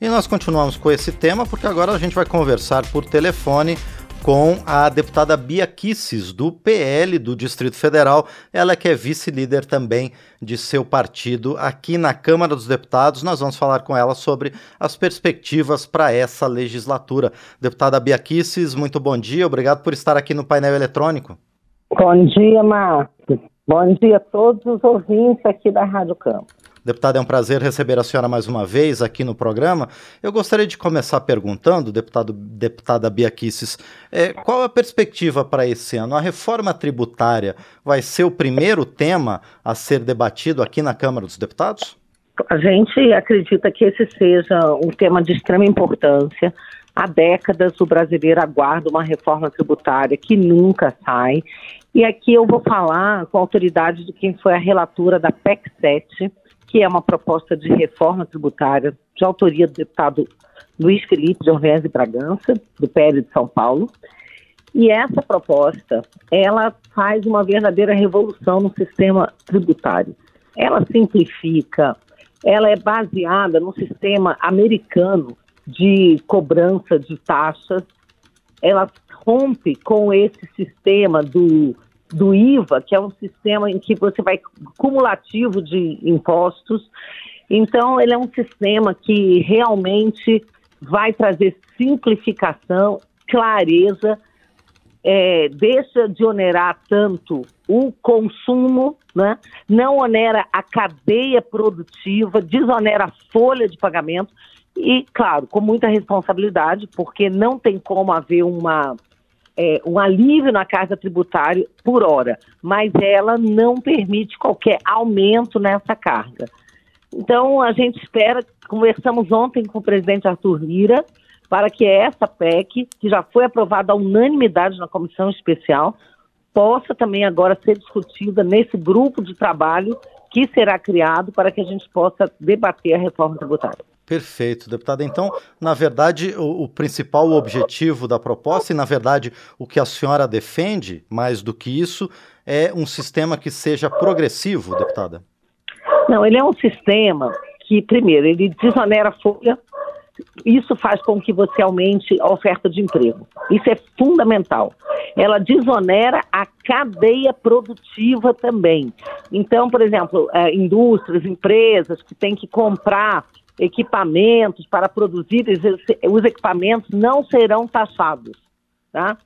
E nós continuamos com esse tema porque agora a gente vai conversar por telefone com a deputada Bia Kisses, do PL do Distrito Federal. Ela que é vice-líder também de seu partido aqui na Câmara dos Deputados. Nós vamos falar com ela sobre as perspectivas para essa legislatura. Deputada Bia Kisses, muito bom dia. Obrigado por estar aqui no painel eletrônico. Bom dia, Marcos. Bom dia a todos os ouvintes aqui da Rádio Campo. Deputada, é um prazer receber a senhora mais uma vez aqui no programa. Eu gostaria de começar perguntando, deputado, deputada Bia Kisses, é, qual a perspectiva para esse ano? A reforma tributária vai ser o primeiro tema a ser debatido aqui na Câmara dos Deputados? A gente acredita que esse seja um tema de extrema importância. Há décadas o brasileiro aguarda uma reforma tributária que nunca sai. E aqui eu vou falar com a autoridade de quem foi a relatora da PEC 7, que é uma proposta de reforma tributária de autoria do deputado Luiz Felipe de Orvés e Bragança, do PL de São Paulo. E essa proposta, ela faz uma verdadeira revolução no sistema tributário. Ela simplifica, ela é baseada no sistema americano de cobrança de taxas, ela rompe com esse sistema do do IVA, que é um sistema em que você vai cumulativo de impostos. Então, ele é um sistema que realmente vai trazer simplificação, clareza, é, deixa de onerar tanto o consumo, né? não onera a cadeia produtiva, desonera a folha de pagamento e, claro, com muita responsabilidade, porque não tem como haver uma é, um alívio na carga tributária por hora, mas ela não permite qualquer aumento nessa carga. Então, a gente espera, conversamos ontem com o presidente Arthur Lira, para que essa PEC, que já foi aprovada à unanimidade na comissão especial, possa também agora ser discutida nesse grupo de trabalho que será criado para que a gente possa debater a reforma tributária. Perfeito, deputada. Então, na verdade, o, o, principal objetivo da proposta, e na verdade o que a senhora defende, mais do que isso, é um sistema que seja progressivo, deputada? Não, ele é um sistema que, primeiro, ele desonera a folha, isso faz com que você aumente a oferta de emprego. Isso é fundamental. Ela desonera a cadeia produtiva também. Então, por exemplo, é, indústrias, empresas que têm que comprar equipamentos para produzir, os equipamentos não serão taxados, tá?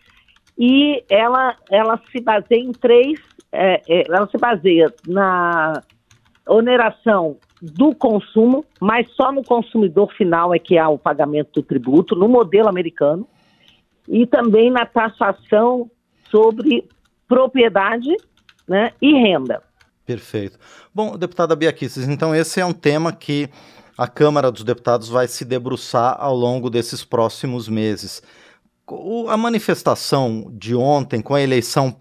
E ela, ela se baseia em três, é, é, ela se baseia na oneração do consumo, mas só no consumidor final é que há o pagamento do tributo, no modelo americano, e também na taxação sobre propriedade né, e renda. Perfeito. Bom, deputada Bia então esse é um tema que a Câmara dos Deputados vai se debruçar ao longo desses próximos meses. O, a manifestação de ontem, com a eleição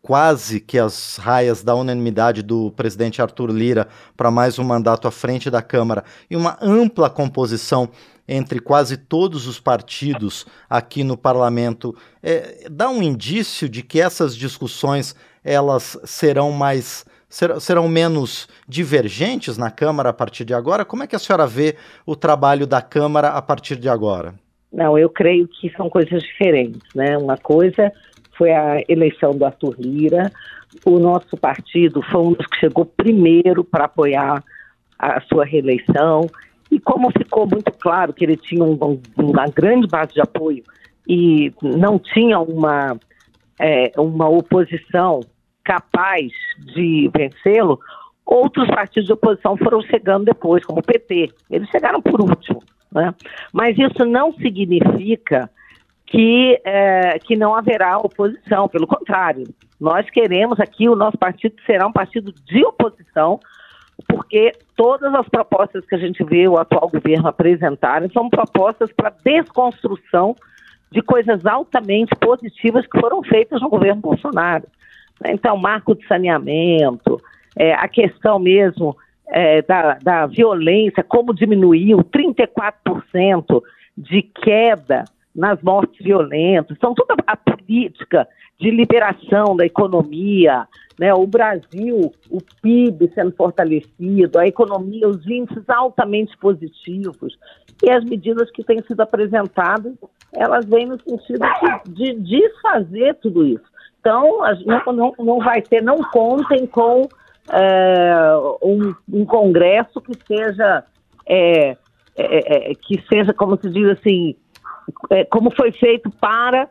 quase que as raias da unanimidade do presidente Arthur Lira para mais um mandato à frente da Câmara e uma ampla composição entre quase todos os partidos aqui no parlamento, é, dá um indício de que essas discussões elas serão mais ser, serão menos divergentes na Câmara a partir de agora? Como é que a senhora vê o trabalho da Câmara a partir de agora? Não, eu creio que são coisas diferentes, né? Uma coisa foi a eleição do Arthur Lira, o nosso partido foi um dos que chegou primeiro para apoiar a sua reeleição, e como ficou muito claro que ele tinha um, uma grande base de apoio e não tinha uma, é, uma oposição capaz de vencê-lo, outros partidos de oposição foram chegando depois, como o PT. Eles chegaram por último. Né? Mas isso não significa que, é, que não haverá oposição, pelo contrário. Nós queremos aqui, o nosso partido será um partido de oposição, porque todas as propostas que a gente vê o atual governo apresentarem são propostas para desconstrução de coisas altamente positivas que foram feitas no governo Bolsonaro. Então, marco de saneamento, é, a questão mesmo é, da, da violência, como diminuiu 34% de queda nas mortes violentas. Então, toda a política de liberação da economia, né, o Brasil, o PIB sendo fortalecido, a economia, os índices altamente positivos e as medidas que têm sido apresentadas, elas vêm no sentido de, de desfazer tudo isso. Então, não, não, não vai ter, não contem com é, um, um, congresso que seja, é, é, é que seja, como se diz assim, é, como foi feito para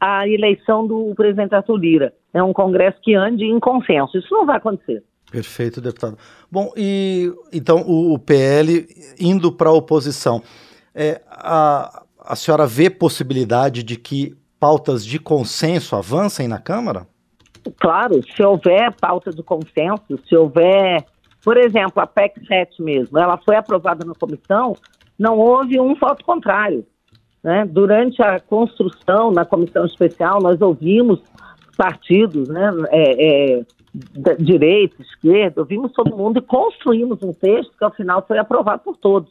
a eleição do presidente Arthur Lira. É um congresso que ande em consenso. Isso não vai acontecer. Perfeito, deputado. Bom, e então o, o PL indo para a oposição, é, a, a senhora vê possibilidade de que pautas de consenso avancem na Câmara? Claro, se houver pauta de consenso, se houver, por exemplo, a PEC 7 mesmo, ela foi aprovada na comissão, não houve um voto contrário. Né? Durante a construção na comissão especial, nós ouvimos partidos, né, é, é, direita, esquerda, ouvimos todo mundo e construímos um texto que, ao final, foi aprovado por todos.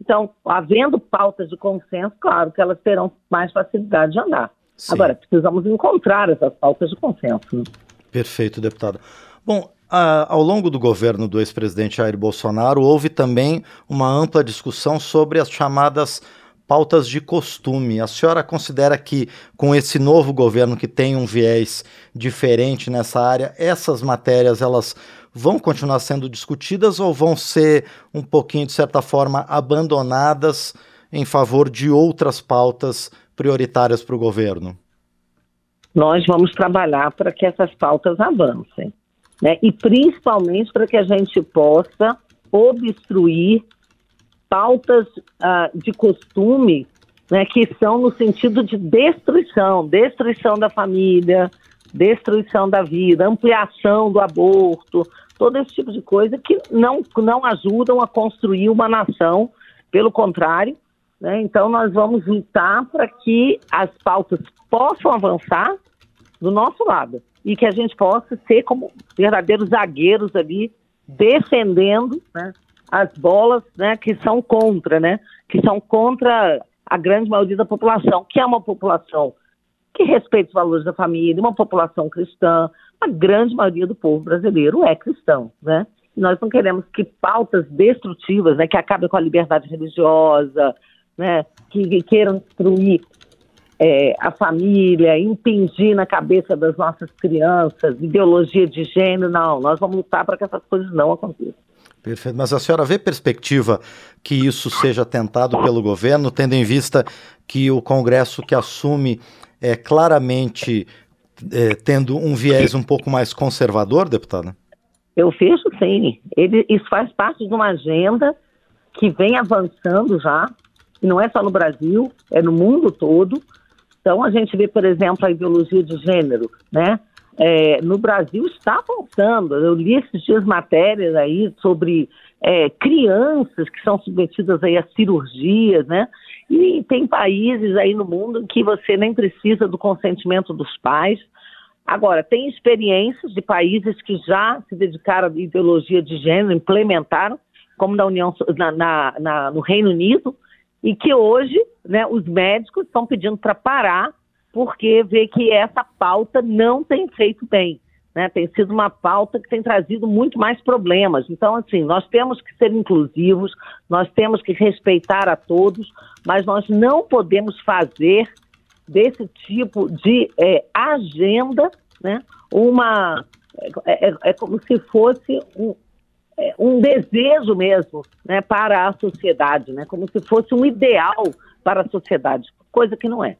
Então, havendo pautas de consenso, claro que elas terão mais facilidade de andar. Sim. Agora, precisamos encontrar essas pautas de consenso. Né? Perfeito, deputada. Bom, a, ao longo do governo do ex-presidente Jair Bolsonaro, houve também uma ampla discussão sobre as chamadas pautas de costume. A senhora considera que, com esse novo governo que tem um viés diferente nessa área, essas matérias elas vão continuar sendo discutidas ou vão ser um pouquinho, de certa forma, abandonadas em favor de outras pautas prioritárias para o governo? Nós vamos trabalhar para que essas pautas avancem, né? e principalmente para que a gente possa obstruir pautas uh, de costume né, que são no sentido de destruição, destruição da família, destruição da vida, ampliação do aborto, todo esse tipo de coisa que não, não ajudam a construir uma nação, pelo contrário. Né? Então, nós vamos lutar para que as pautas possam avançar do nosso lado e que a gente possa ser como verdadeiros zagueiros ali, defendendo né, as bolas né, que são contra, né, que são contra a grande maioria da população, que é uma população que respeita os valores da família, uma população cristã, a grande maioria do povo brasileiro é cristão, né? Nós não queremos que pautas destrutivas, né, que acabem com a liberdade religiosa, né, que queiram destruir é, a família, impingir na cabeça das nossas crianças ideologia de gênero, não. Nós vamos lutar para que essas coisas não aconteçam. Perfeito. Mas a senhora vê perspectiva que isso seja tentado pelo governo, tendo em vista que o Congresso que assume é claramente é, tendo um viés um pouco mais conservador, deputada? Eu vejo sim. Ele, isso faz parte de uma agenda que vem avançando já, e não é só no Brasil, é no mundo todo. Então a gente vê, por exemplo, a ideologia de gênero, né? É, no Brasil está avançando. Eu li esses dias matérias aí sobre é, crianças que são submetidas aí a cirurgias, né? E tem países aí no mundo que você nem precisa do consentimento dos pais. Agora, tem experiências de países que já se dedicaram à ideologia de gênero, implementaram, como na União, na, na, na no Reino Unido, e que hoje né, os médicos estão pedindo para parar porque vê que essa pauta não tem feito bem. Né? Tem sido uma pauta que tem trazido muito mais problemas. Então, assim, nós temos que ser inclusivos, nós temos que respeitar a todos, mas nós não podemos fazer desse tipo de é, agenda né, uma. É, é, é como se fosse um desejo mesmo né, para a sociedade, né, como se fosse um ideal para a sociedade, coisa que não é.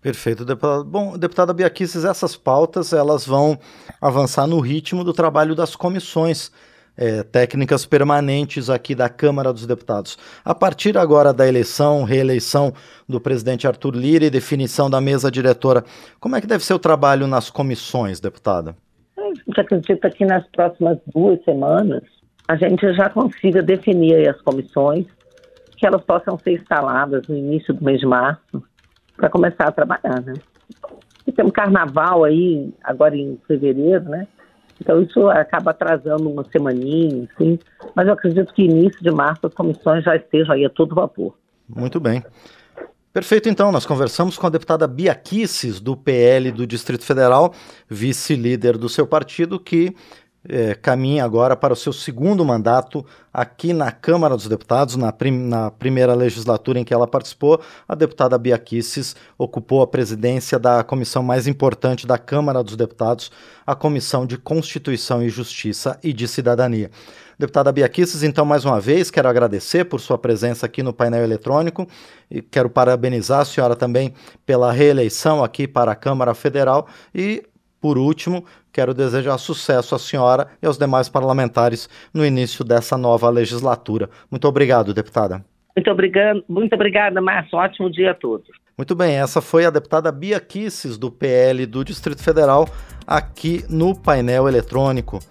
Perfeito, deputado. Bom, deputada Biaquices, essas pautas elas vão avançar no ritmo do trabalho das comissões é, técnicas permanentes aqui da Câmara dos Deputados. A partir agora da eleição, reeleição do presidente Arthur Lira e definição da mesa diretora, como é que deve ser o trabalho nas comissões, deputada? A gente acredita que nas próximas duas semanas a gente já consiga definir as comissões, que elas possam ser instaladas no início do mês de março para começar a trabalhar, né? E temos carnaval aí, agora em fevereiro, né? Então isso acaba atrasando uma semaninha, assim. Mas eu acredito que início de março as comissões já estejam aí a todo vapor. Muito bem. Perfeito, então. Nós conversamos com a deputada Bia Kisses, do PL do Distrito Federal, vice-líder do seu partido, que é, caminha agora para o seu segundo mandato aqui na Câmara dos Deputados, na, prim na, primeira legislatura em que ela participou, a deputada Bia Kicis ocupou a presidência da comissão mais importante da Câmara dos Deputados, a Comissão de Constituição e Justiça e de Cidadania. Deputada Bia Kicis, então, mais uma vez, quero agradecer por sua presença aqui no painel eletrônico e quero parabenizar a senhora também pela reeleição aqui para a Câmara Federal e por último, quero desejar sucesso à senhora e aos demais parlamentares no início dessa nova legislatura. Muito obrigado, deputada. Muito, obrigado, muito obrigada, Márcio. Ótimo dia a todos. Muito bem, essa foi a deputada Bia Kisses, do PL do Distrito Federal, aqui no painel eletrônico.